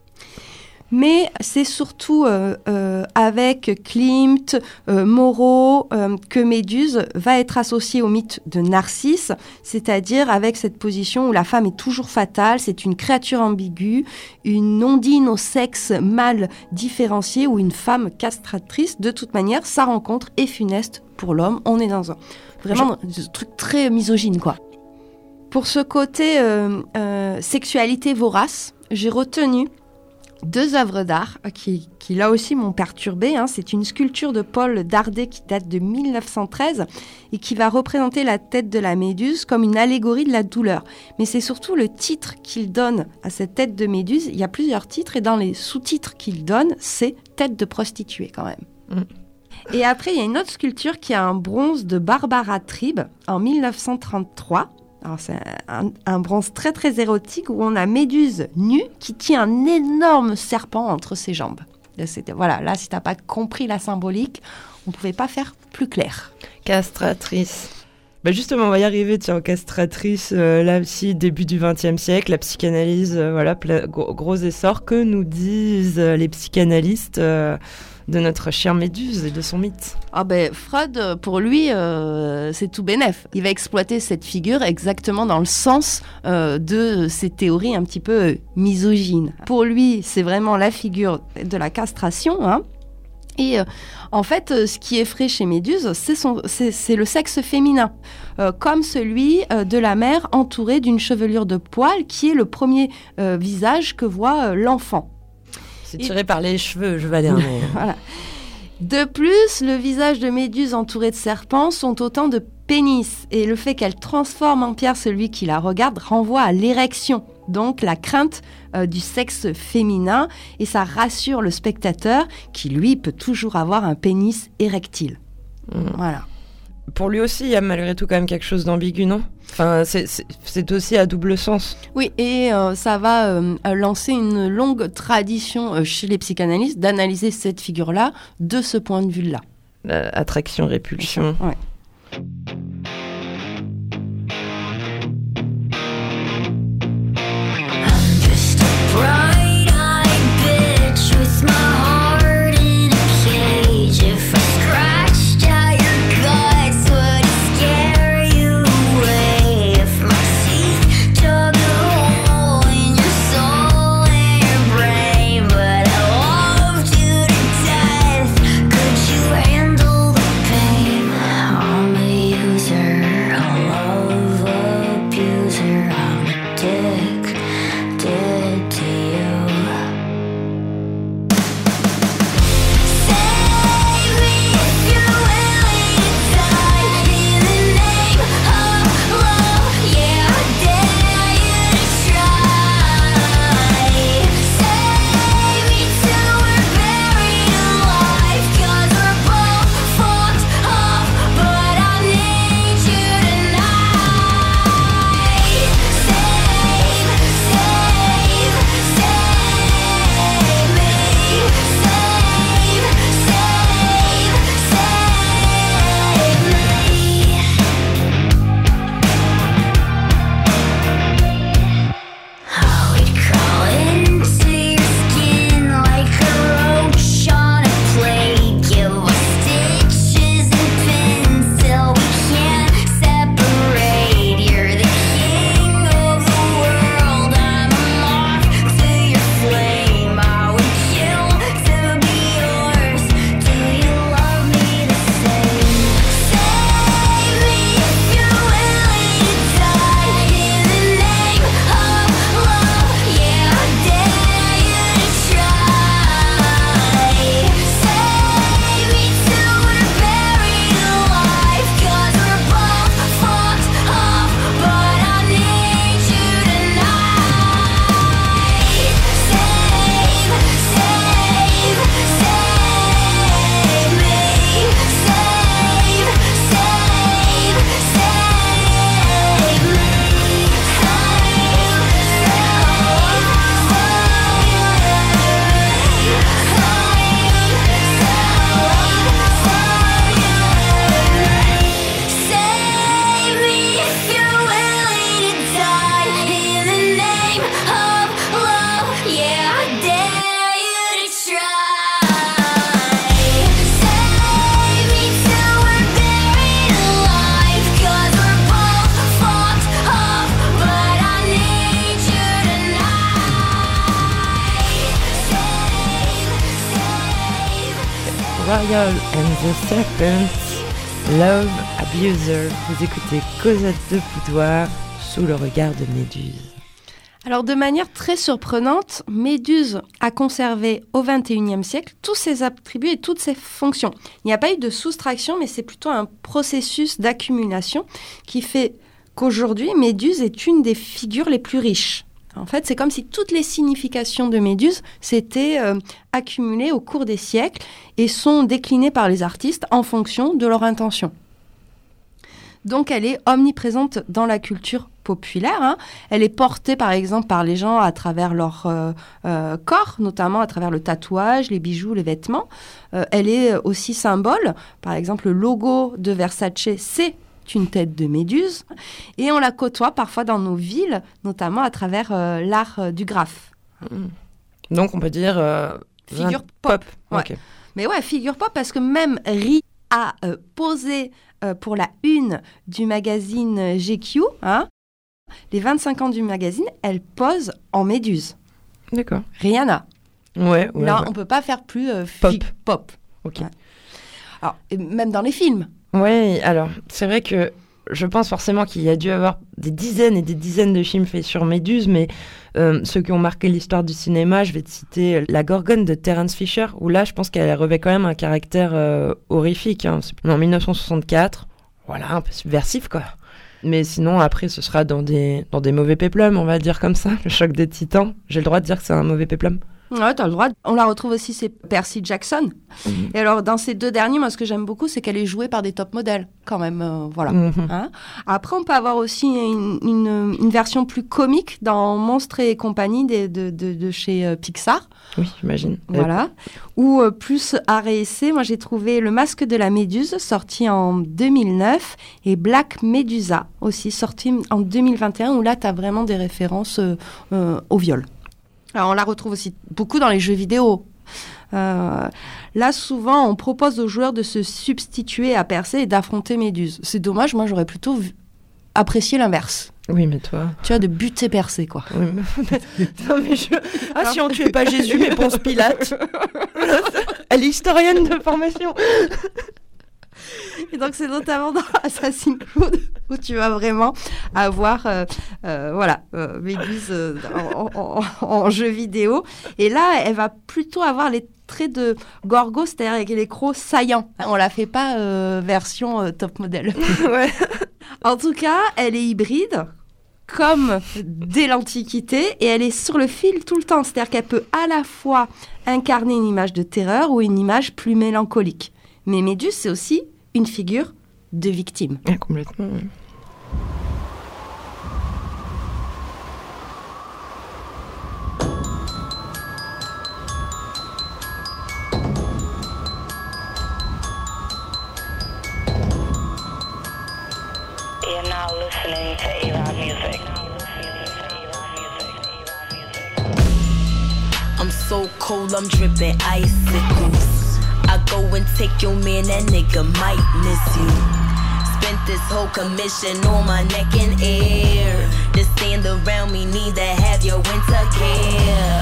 Mais c'est surtout euh, euh, avec Klimt, euh, Moreau, euh, que Méduse va être associée au mythe de Narcisse, c'est-à-dire avec cette position où la femme est toujours fatale, c'est une créature ambiguë, une ondine au sexe mal différencié ou une femme castratrice. De toute manière, sa rencontre est funeste pour l'homme. On est dans un vraiment truc très misogyne, quoi. Pour ce côté sexualité vorace, j'ai retenu deux œuvres d'art euh, qui, qui là aussi m'ont perturbée. hein. C'est une sculpture de Paul Dardet qui date de 1913 et qui va représenter la tête de la méduse comme une allégorie de la douleur. Mais c'est surtout le titre qu'il donne à cette tête de méduse. Il y a plusieurs titres et dans les sous-titres qu'il donne, c'est tête de prostituée quand même. Mm. Et après, il y a une autre sculpture qui a un bronze de Barbara Tribe en 1933. Alors c'est un, un bronze très très érotique où on a Méduse nue qui tient un énorme serpent entre ses jambes. Voilà, là si t'as pas compris la symbolique, on pouvait pas faire plus clair. Castratrice. Bah justement, on va y arriver, tiens, aux castratrices, euh, là aussi, début du XXe siècle, la psychanalyse, euh, voilà, gros, essor. Que nous disent euh, les psychanalystes euh, de notre chère Méduse et de son mythe Ah ben Freud, pour lui, euh, c'est tout bénef. Il va exploiter cette figure exactement dans le sens euh, de ces théories un petit peu euh, misogynes. Pour lui, c'est vraiment la figure de la castration. Hein. Et en fait, ce qui effraie chez Méduse, c'est le sexe féminin, comme celui de la mère entourée d'une chevelure de poils, qui est le premier visage que voit l'enfant. C'est Et- tiré par les cheveux, je vais aller. mais- Voilà. De plus, le visage de Méduse entouré de serpents sont autant de pénis. Et le fait qu'elle transforme en pierre celui qui la regarde renvoie à l'érection, donc la crainte euh, du sexe féminin. Et ça rassure le spectateur qui, lui, peut toujours avoir un pénis érectile. Mm. Voilà. Pour lui aussi, il y a malgré tout quand même quelque chose d'ambigu, non? Enfin, c'est- aussi à double sens. Oui, et euh, ça va euh, lancer une longue tradition euh, chez les psychanalystes d'analyser cette figure-là de ce point de vue-là. La attraction, répulsion. Ouais. Just a Vous écoutez Cosette de Boudoir sous le regard de Méduse. Alors de manière très surprenante, Méduse a conservé au XXIe siècle tous ses attributs et toutes ses fonctions. Il n'y a pas eu de soustraction, mais c'est plutôt un processus d'accumulation qui fait qu'aujourd'hui, Méduse est une des figures les plus riches. En fait, c'est comme si toutes les significations de Méduse s'étaient euh, accumulées au cours des siècles et sont déclinées par les artistes en fonction de leur intention. Donc elle est omniprésente dans la culture populaire. hein. Elle est portée par exemple par les gens à travers leur euh, euh, corps, notamment à travers le tatouage, les bijoux, les vêtements. Euh, elle est aussi symbole. Par exemple, le logo de Versace, c'est une tête de méduse. Et on la côtoie parfois dans nos villes, notamment à travers l'art du graphe. Donc on peut dire Figure pop. Ouais. Mais ouais, figure pas parce que même Ri a euh, posé euh, pour la une du magazine GQ, hein, les 25 ans du magazine, elle pose en méduse. D'accord. Rihanna. Ouais, ouais. Là, ouais. on peut pas faire plus euh, Pop. pop. Ok. Ouais. Alors, même dans les films. Ouais, alors c'est vrai que je pense forcément qu'il y a dû avoir des dizaines et des dizaines de films faits sur Méduse, mais euh, ceux qui ont marqué l'histoire du cinéma, je vais te citer La Gorgone de Terence Fisher, où là je pense qu'elle revêt quand même un caractère euh, horrifique. Hein. En 1964, voilà, un peu subversif quoi. Mais sinon, après, ce sera dans des, dans des mauvais péplums, on va dire comme ça. Le choc des titans. J'ai le droit de dire que c'est un mauvais péplum. Ouais, t'as le droit. On la retrouve aussi, c'est Percy Jackson. Mhm. Et alors, dans ces deux derniers, moi, ce que j'aime beaucoup, c'est qu'elle est jouée par des top modèles, quand même. euh, voilà. Mhm. Hein. Après, on peut avoir aussi une, une- une version plus comique dans Monstres et compagnie de, de- de chez euh, Pixar. Oui, j'imagine. Voilà. Ou euh, plus et essai, moi j'ai trouvé Le Masque de la Méduse, sorti en 2009, et Black Medusa, aussi sorti en 2021, où là tu as vraiment des références euh, euh, au viol. Alors on la retrouve aussi beaucoup dans les jeux vidéo. Euh, là, souvent, on propose aux joueurs de se substituer à Percé et d'affronter Méduse. C'est dommage, moi j'aurais plutôt vu- apprécié l'inverse. Oui, mais toi. Tu vois, de buter Percé, quoi. Oui, mais- (laughs) non, mais je- Ah, si on tuait pas Jésus, mais Ponce Pilate. (laughs) Elle est historienne de formation. (laughs) Et donc c'est notamment dans Assassin's Creed où tu vas vraiment avoir euh, euh, voilà euh, Méduse en, en- en- en jeu vidéo. Et là, elle va plutôt avoir les traits de Gorgo, c'est-à-dire avec les crocs saillants. On la fait pas version top modèle. (laughs) Ouais. En tout cas, elle est hybride. Comme dès l'Antiquité, et elle est sur le fil tout le temps. C'est-à-dire qu'elle peut à la fois incarner une image de terreur ou une image plus mélancolique. Mais Méduse, c'est aussi une figure de victime. Ah, complètement. oui. You're now listening to A-Rod music. I'm so cold, I'm dripping icicles. Go and take your man, that nigga might miss you. Spent this whole commission on my neck and air. To stand around me, need to have your winter gear.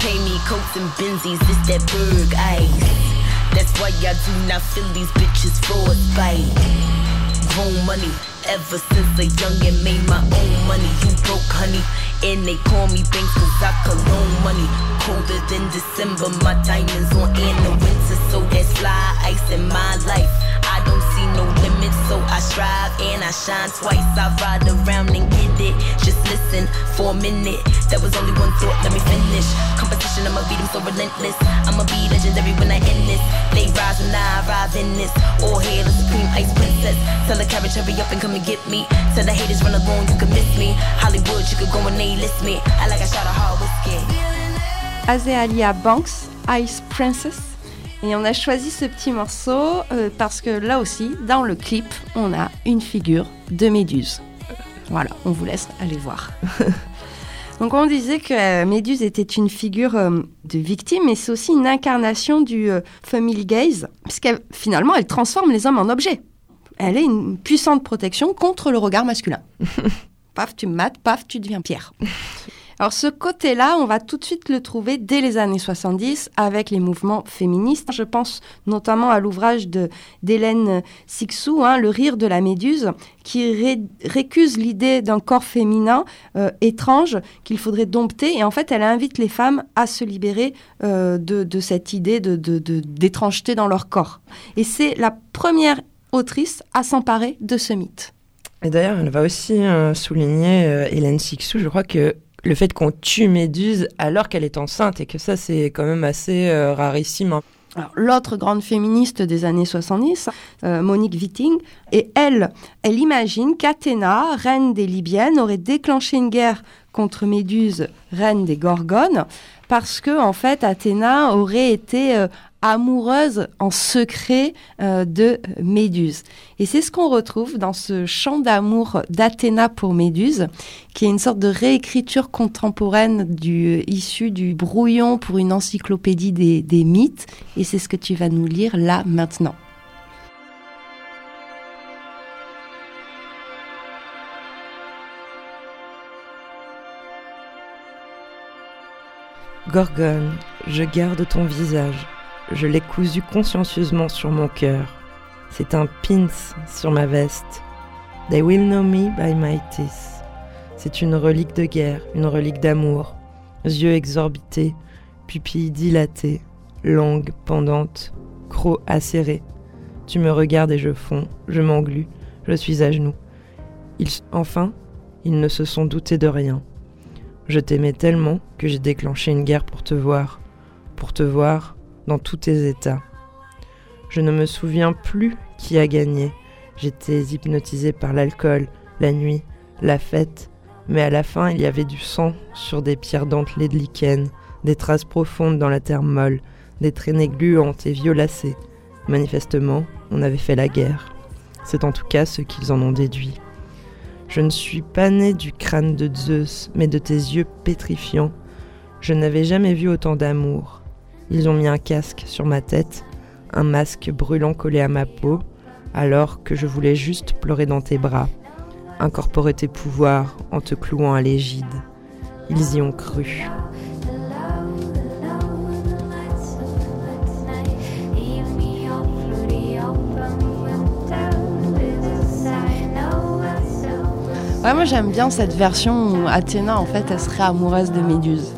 Pay me coats and benzies, it's that berg ice. That's why I do not feel these bitches frostbite grown money. Ever since a youngin' made my own money, you broke, honey. And they call me Banks cause I cologne money. Colder than December, my diamonds on in the winter, so that's fly ice in my life. I don't see no limits, so I strive and I shine twice. I ride around and get it. Just listen for a minute. That was only one thought, let me finish. Competition, I'ma beat them so relentless. I'ma be legendary when I end this. They rise and I arrive in this. All hail the supreme ice princess. Tell the carriage, hurry up and come and get me. Tell the haters run along, you can miss me. Hollywood, you could go and they list me. I like a shot of hard whiskey. Azalea Banks, Ice Princess. Et on a choisi ce petit morceau euh, parce que là aussi, dans le clip, on a une figure de Méduse. Voilà, on vous laisse aller voir. (laughs) Donc on disait que euh, Méduse était une figure euh, de victime, mais c'est aussi une incarnation du euh, family gaze, puisqu'elle finalement elle transforme les hommes en objets. Elle est une puissante protection contre le regard masculin. (laughs) paf, tu me mates, paf, tu deviens pierre. (laughs) Alors ce côté-là, on va tout de suite le trouver dès les années 70 avec les mouvements féministes. Je pense notamment à l'ouvrage d'Hélène Sixou, hein, Le rire de la méduse, qui récuse l'idée d'un corps féminin euh, étrange qu'il faudrait dompter. Et en fait, elle invite les femmes à se libérer euh, de, cette idée d'étrangeté de, dans leur corps. Et c'est la première autrice à s'emparer de ce mythe. Et d'ailleurs, elle va aussi euh, souligner, Hélène Sixou, je crois que le fait qu'on tue Méduse alors qu'elle est enceinte et que ça c'est quand même assez euh, rarissime. Hein. L'autre grande féministe des années 70, euh, Monique Witting, et elle, elle imagine qu'Athéna, reine des Libyennes, aurait déclenché une guerre contre Méduse, reine des Gorgones, parce que en fait Athéna aurait été euh, amoureuse en secret euh, de Méduse. Et c'est ce qu'on retrouve dans ce chant d'amour d'Athéna pour Méduse, qui est une sorte de réécriture contemporaine du, issue du brouillon pour une encyclopédie des mythes. Et c'est ce que tu vas nous lire là maintenant. Gorgone, je garde ton visage je l'ai cousu consciencieusement sur mon cœur. C'est un pins sur ma veste. They will know me by my teeth. C'est une relique de guerre, une relique d'amour. Yeux exorbités, pupilles dilatées, langue pendante, crocs acérés. Tu me regardes et je fonds, je m'englue, je suis à genoux. enfin, ils ne se sont doutés de rien. Je t'aimais tellement que j'ai déclenché une guerre pour te voir. Pour te voir, dans tous tes états. Je ne me souviens plus qui a gagné. J'étais hypnotisé par l'alcool, la nuit, la fête, mais à la fin il y avait du sang sur des pierres dentelées de lichen, des traces profondes dans la terre molle, des traînées gluantes et violacées. Manifestement, on avait fait la guerre. C'est en tout cas ce qu'ils en ont déduit. Je ne suis pas né du crâne de Zeus, mais de tes yeux pétrifiants. Je n'avais jamais vu autant d'amour. Ils ont mis un casque sur ma tête, un masque brûlant collé à ma peau, alors que je voulais juste pleurer dans tes bras, incorporer tes pouvoirs en te clouant à l'égide. Ils y ont cru. moi j'aime bien cette version où Athéna en fait elle serait amoureuse de Méduse.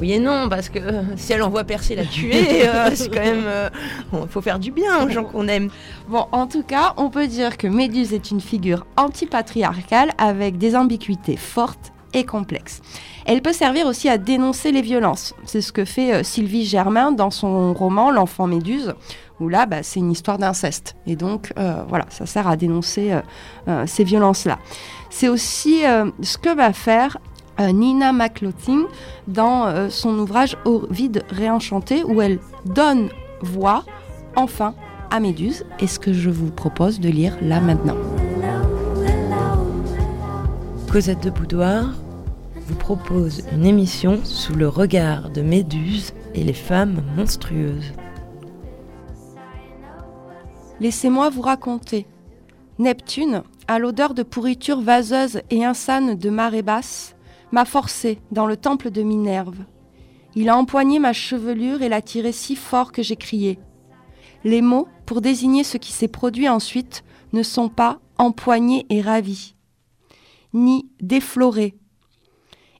Oui et non, parce que euh, si elle envoie percer la tuer, (laughs) euh, c'est quand même. Il euh, faut faire du bien aux gens qu'on aime. Bon, en tout cas, on peut dire que Méduse est une figure antipatriarcale avec des ambiguïtés fortes et complexes. Elle peut servir aussi à dénoncer les violences. C'est ce que fait Sylvie Germain dans son roman L'enfant Méduse, où là, bah, c'est une histoire d'inceste. Et donc, voilà, ça sert à dénoncer ces violences-là. C'est aussi ce que va faire Nina McLaughlin dans euh, son ouvrage Au vide réenchanté où elle donne voix enfin à Méduse et ce que je vous propose de lire là maintenant. Cosette de Boudoir vous propose une émission sous le regard de Méduse et les femmes monstrueuses. Laissez-moi vous raconter. Neptune, à l'odeur de pourriture vaseuse et insane de marée basse, m'a forcé dans le temple de Minerve. Il a empoigné ma chevelure et l'a tiré si fort que j'ai crié. Les mots, pour désigner ce qui s'est produit ensuite, ne sont pas empoignés et ravis, ni déflorés,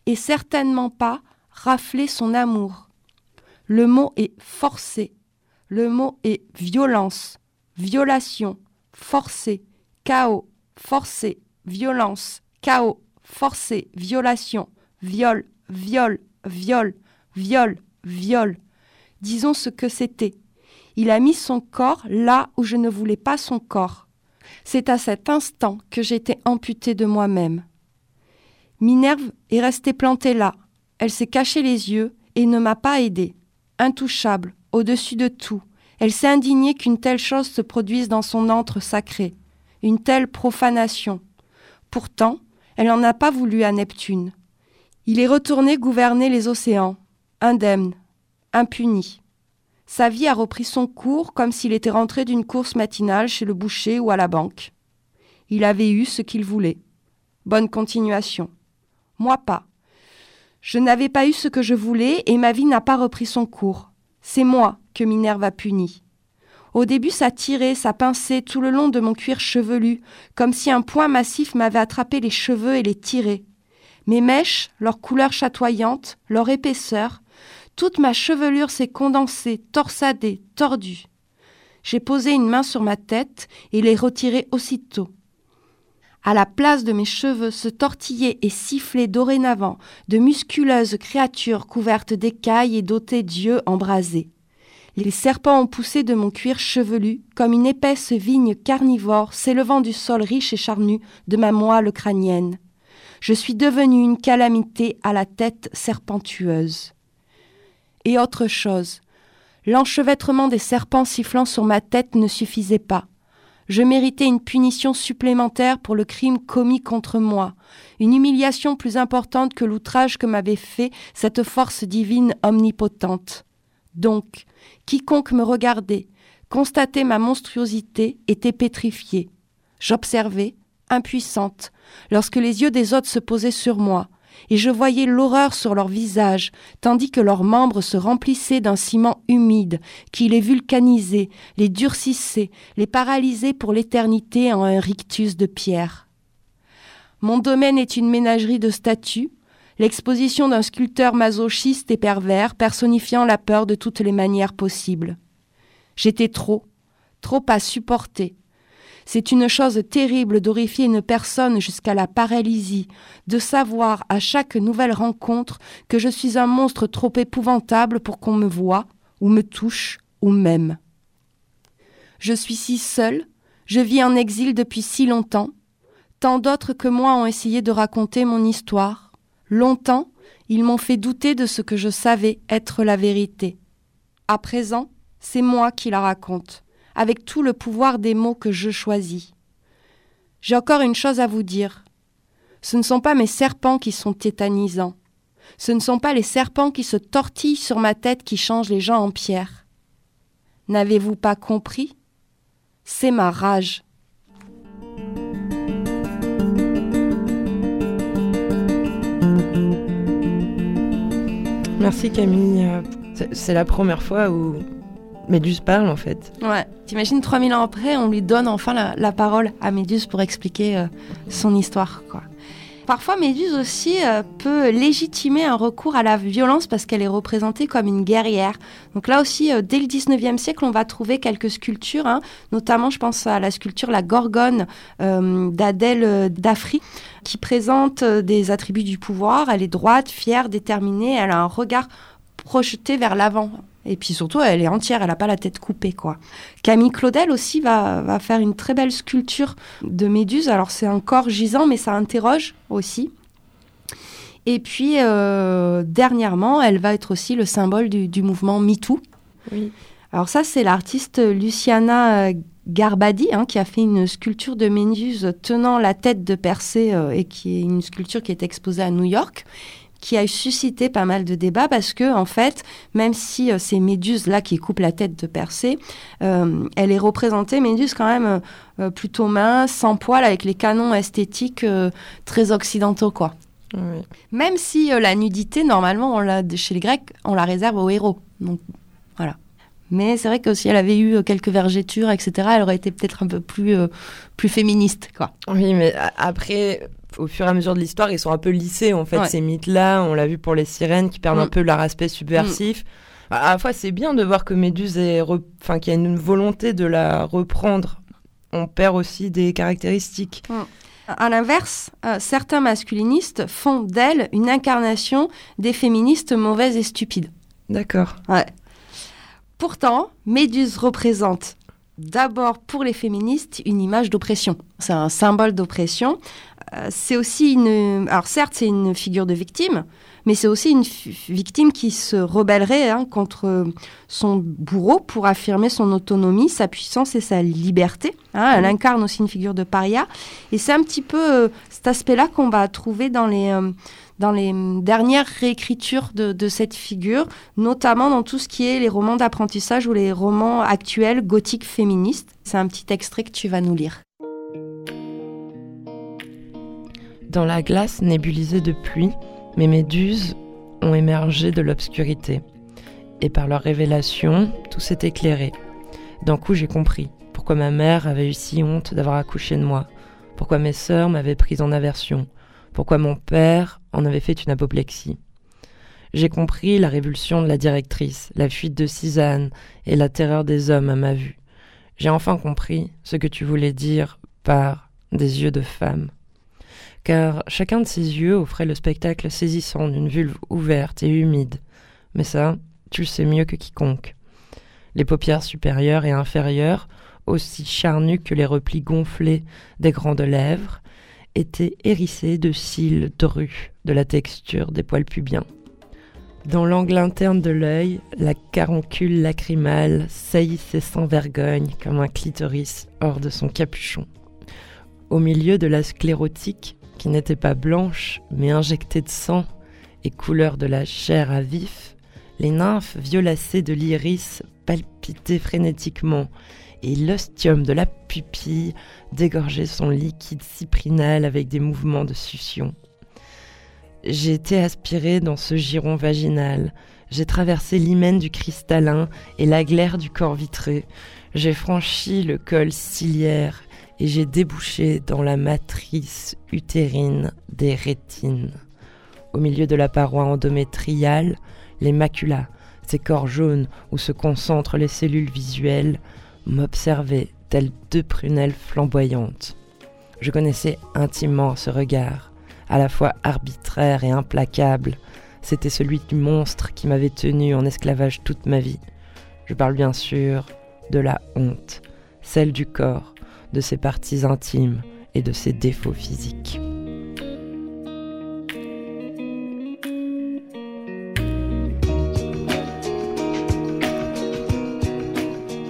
et certainement pas rafler son amour. Le mot est forcé, le mot est violence, violation, forcé, chaos, forcé, violence, chaos, forcé, violation, viol, viol, viol, viol, viol. Disons ce que c'était. Il a mis son corps là où je ne voulais pas son corps. C'est à cet instant que j'étais amputée de moi-même. Minerve est restée plantée là. Elle s'est cachée les yeux et ne m'a pas aidée. Intouchable, au-dessus de tout, elle s'est indignée qu'une telle chose se produise dans son antre sacré, une telle profanation. Pourtant, elle n'en a pas voulu à Neptune. Il est retourné gouverner les océans, indemne, impuni. Sa vie a repris son cours comme s'il était rentré d'une course matinale chez le boucher ou à la banque. Il avait eu ce qu'il voulait. Bonne continuation. Moi pas. Je n'avais pas eu ce que je voulais et ma vie n'a pas repris son cours. C'est moi que Minerve a puni. Au début, ça tirait, ça pinçait tout le long de mon cuir chevelu, comme si un poing massif m'avait attrapé les cheveux et les tiré. Mes mèches, leur couleur chatoyante, leur épaisseur, toute ma chevelure s'est condensée, torsadée, tordue. J'ai posé une main sur ma tête et l'ai retirée aussitôt. À la place de mes cheveux se tortillaient et sifflaient dorénavant de musculeuses créatures couvertes d'écailles et dotées d'yeux embrasés. Les serpents ont poussé de mon cuir chevelu comme une épaisse vigne carnivore s'élevant du sol riche et charnu de ma moelle crânienne. Je suis devenue une calamité à la tête serpentueuse. Et autre chose, l'enchevêtrement des serpents sifflant sur ma tête ne suffisait pas. Je méritais une punition supplémentaire pour le crime commis contre moi, une humiliation plus importante que l'outrage que m'avait fait cette force divine omnipotente. Donc, quiconque me regardait, constatait ma monstruosité, était pétrifié. J'observais, impuissante, lorsque les yeux des autres se posaient sur moi, et je voyais l'horreur sur leurs visages, tandis que leurs membres se remplissaient d'un ciment humide qui les vulcanisait, les durcissait, les paralysait pour l'éternité en un rictus de pierre. Mon domaine est une ménagerie de statues, l'exposition d'un sculpteur masochiste et pervers personnifiant la peur de toutes les manières possibles. J'étais trop, trop à supporter, c'est une chose terrible d'horrifier une personne jusqu'à la paralysie, de savoir à chaque nouvelle rencontre que je suis un monstre trop épouvantable pour qu'on me voie, ou me touche, ou m'aime. Je suis si seule, je vis en exil depuis si longtemps. Tant d'autres que moi ont essayé de raconter mon histoire. Longtemps, ils m'ont fait douter de ce que je savais être la vérité. À présent, c'est moi qui la raconte avec tout le pouvoir des mots que je choisis. J'ai encore une chose à vous dire. Ce ne sont pas mes serpents qui sont tétanisants. Ce ne sont pas les serpents qui se tortillent sur ma tête qui changent les gens en pierre. N'avez-vous pas compris? C'est ma rage. Merci Camille. C'est la première fois où Méduse parle en fait. Ouais. T'imagines 3000 ans après, on lui donne enfin la, parole à Méduse pour expliquer euh, son histoire. Quoi. Parfois, Méduse aussi euh, peut légitimer un recours à la violence parce qu'elle est représentée comme une guerrière. Donc là aussi, euh, dès le 19e siècle, on va trouver quelques sculptures, hein. notamment je pense à la sculpture La Gorgone d'Adèle d'Afri, qui présente des attributs du pouvoir. Elle est droite, fière, déterminée, elle a un regard projeté vers l'avant. Et puis surtout, elle est entière, elle n'a pas la tête coupée, quoi. Camille Claudel aussi va, va faire une très belle sculpture de Méduse. Alors c'est un corps gisant, mais ça interroge aussi. Et puis, euh, dernièrement, elle va être aussi le symbole du, mouvement MeToo. Oui. Alors ça, c'est l'artiste Luciana Garbadi hein, qui a fait une sculpture de Méduse tenant la tête de Persée euh, et qui est une sculpture qui est exposée à New York qui a suscité pas mal de débats parce que, en fait, même si euh, ces méduses là qui coupent la tête de Persée, euh, elle est représentée, méduse quand même euh, plutôt mince, sans poil, avec les canons esthétiques très occidentaux, quoi. Même si la nudité, normalement, on l'a, chez les Grecs, on la réserve aux héros. Donc, voilà. Mais c'est vrai que si elle avait eu quelques vergetures, etc., elle aurait été peut-être un peu plus, plus féministe, quoi. Oui, mais après, au fur et à mesure de l'histoire, ils sont un peu lissés, en fait, ces mythes-là. On l'a vu pour les sirènes qui perdent un mm. peu leur aspect subversif. Mm. À la fois, c'est bien de voir que Méduse est enfin, qu'il y a une volonté de la reprendre. On perd aussi des caractéristiques. Mm. À l'inverse, euh, certains masculinistes font d'elle une incarnation des féministes mauvaises et stupides. D'accord. Ouais. Pourtant, Méduse représente d'abord pour les féministes une image d'oppression. C'est un symbole d'oppression. Euh, c'est aussi une. Alors certes, c'est une figure de victime, mais c'est aussi une victime qui se rebellerait hein, contre son bourreau pour affirmer son autonomie, sa puissance et sa liberté. Hein. Elle incarne aussi une figure de paria. Et c'est un petit peu euh, cet aspect-là qu'on va trouver dans les. Euh, dans les dernières réécritures de, de, cette figure, notamment dans tout ce qui est les romans d'apprentissage ou les romans actuels gothiques féministes. C'est un petit extrait que tu vas nous lire. Dans la glace nébulisée de pluie, mes méduses ont émergé de l'obscurité. Et par leur révélation, tout s'est éclairé. D'un coup, j'ai compris pourquoi ma mère avait eu si honte d'avoir accouché de moi, pourquoi mes sœurs m'avaient prise en aversion, pourquoi mon père en avait fait une apoplexie. J'ai compris la révulsion de la directrice, la fuite de Cisane et la terreur des hommes à ma vue. J'ai enfin compris ce que tu voulais dire par des yeux de femme. Car chacun de ces yeux offrait le spectacle saisissant d'une vulve ouverte et humide. Mais ça, tu le sais mieux que quiconque. Les paupières supérieures et inférieures, aussi charnues que les replis gonflés des grandes lèvres, étaient hérissées de cils drus de la texture des poils pubiens. Dans l'angle interne de l'œil, la caroncule lacrymale saillissait sans vergogne comme un clitoris hors de son capuchon. Au milieu de la sclérotique, qui n'était pas blanche, mais injectée de sang et couleur de la chair à vif, les nymphes violacées de l'iris palpitaient frénétiquement, et l'ostium de la pupille dégorgeait son liquide cyprinal avec des mouvements de succion. J'ai été aspirée dans ce giron vaginal. J'ai traversé l'hymen du cristallin et la glaire du corps vitré. J'ai franchi le col ciliaire et j'ai débouché dans la matrice utérine des rétines. Au milieu de la paroi endométriale, les maculas, ces corps jaunes où se concentrent les cellules visuelles, m'observaient telles deux prunelles flamboyantes. Je connaissais intimement ce regard, à la fois arbitraire et implacable. C'était celui du monstre qui m'avait tenu en esclavage toute ma vie. Je parle bien sûr de la honte, celle du corps, de ses parties intimes et de ses défauts physiques.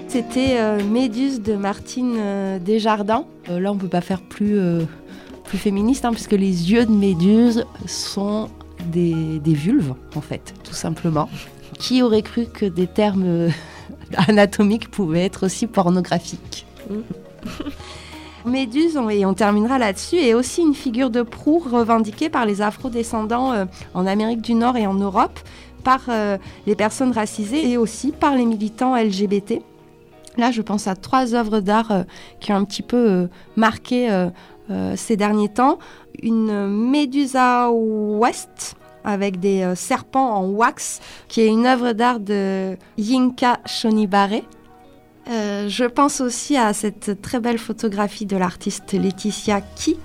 C'était euh, Méduse de Martine euh, Desjardins. Euh, là, on peut pas faire plus, euh, plus féministe, hein, puisque les yeux de Méduse sont des, des vulves, en fait, tout simplement. Qui aurait cru que des termes (laughs) anatomiques pouvaient être aussi pornographiques? (laughs) Méduse, et on terminera là-dessus, est aussi une figure de proue revendiquée par les afrodescendants euh, en Amérique du Nord et en Europe, par euh, les personnes racisées et aussi par les militants LGBT. Là, je pense à trois œuvres d'art euh, qui ont un petit peu marqué ces derniers temps. Une Médusa West avec des serpents en wax, qui est une œuvre d'art de Yinka Shonibare. Euh, je pense aussi à cette très belle photographie de l'artiste Laetitia Ki.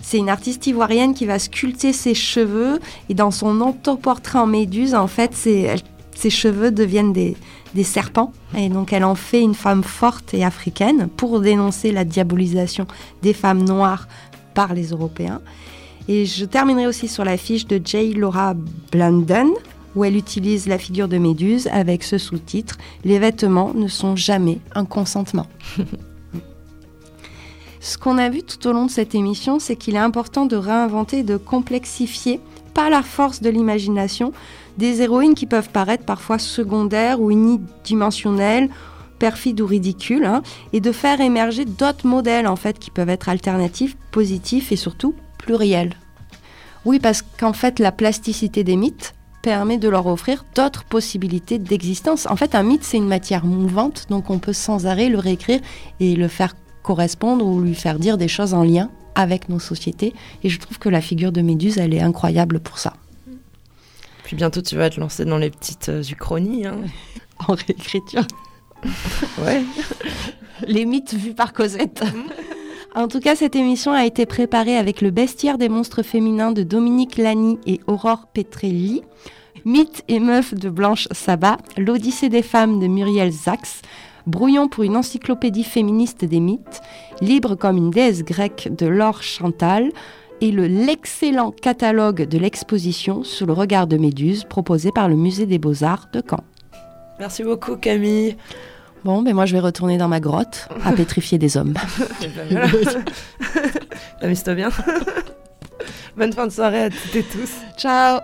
C'est une artiste ivoirienne qui va sculpter ses cheveux et dans son autoportrait en méduse, en fait, ses cheveux deviennent des, des serpents. Et donc elle en fait une femme forte et africaine pour dénoncer la diabolisation des femmes noires par les Européens. Et je terminerai aussi sur l'affiche de J. Laura Blandon, où elle utilise la figure de Méduse avec ce sous-titre Les vêtements ne sont jamais un consentement. Ce qu'on a vu tout au long de cette émission, c'est qu'il est important de réinventer, de complexifier, par la force de l'imagination, des héroïnes qui peuvent paraître parfois secondaires ou unidimensionnelles, perfides ou ridicules, hein, et de faire émerger d'autres modèles en fait qui peuvent être alternatifs, positifs et surtout pluriels. Oui, parce qu'en fait, la plasticité des mythes permet de leur offrir d'autres possibilités d'existence. En fait, un mythe, c'est une matière mouvante, donc on peut sans arrêt le réécrire et le faire correspondre ou lui faire dire des choses en lien avec nos sociétés. Et je trouve que la figure de Méduse, elle est incroyable pour ça. Puis bientôt tu vas te lancer dans les petites euh, uchronies. hein. (laughs) En réécriture. Ouais. Les mythes vus par Cosette. (laughs) En tout cas, cette émission a été préparée avec le bestiaire des monstres féminins de Dominique Lani et Aurore Petrelli, Mythes et meufs de Blanche Sabat, L'Odyssée des femmes de Muriel Zax, Brouillon pour une encyclopédie féministe des mythes, Libre comme une déesse grecque de Laure Chantal, et le l'excellent catalogue de l'exposition sous le regard de Méduse proposé par le Musée des Beaux-Arts de Caen. Merci beaucoup Camille. Bon, ben moi je vais retourner dans ma grotte à pétrifier des hommes. Ben. Amuse-toi bien. Bonne fin de soirée à toutes et tous. Ciao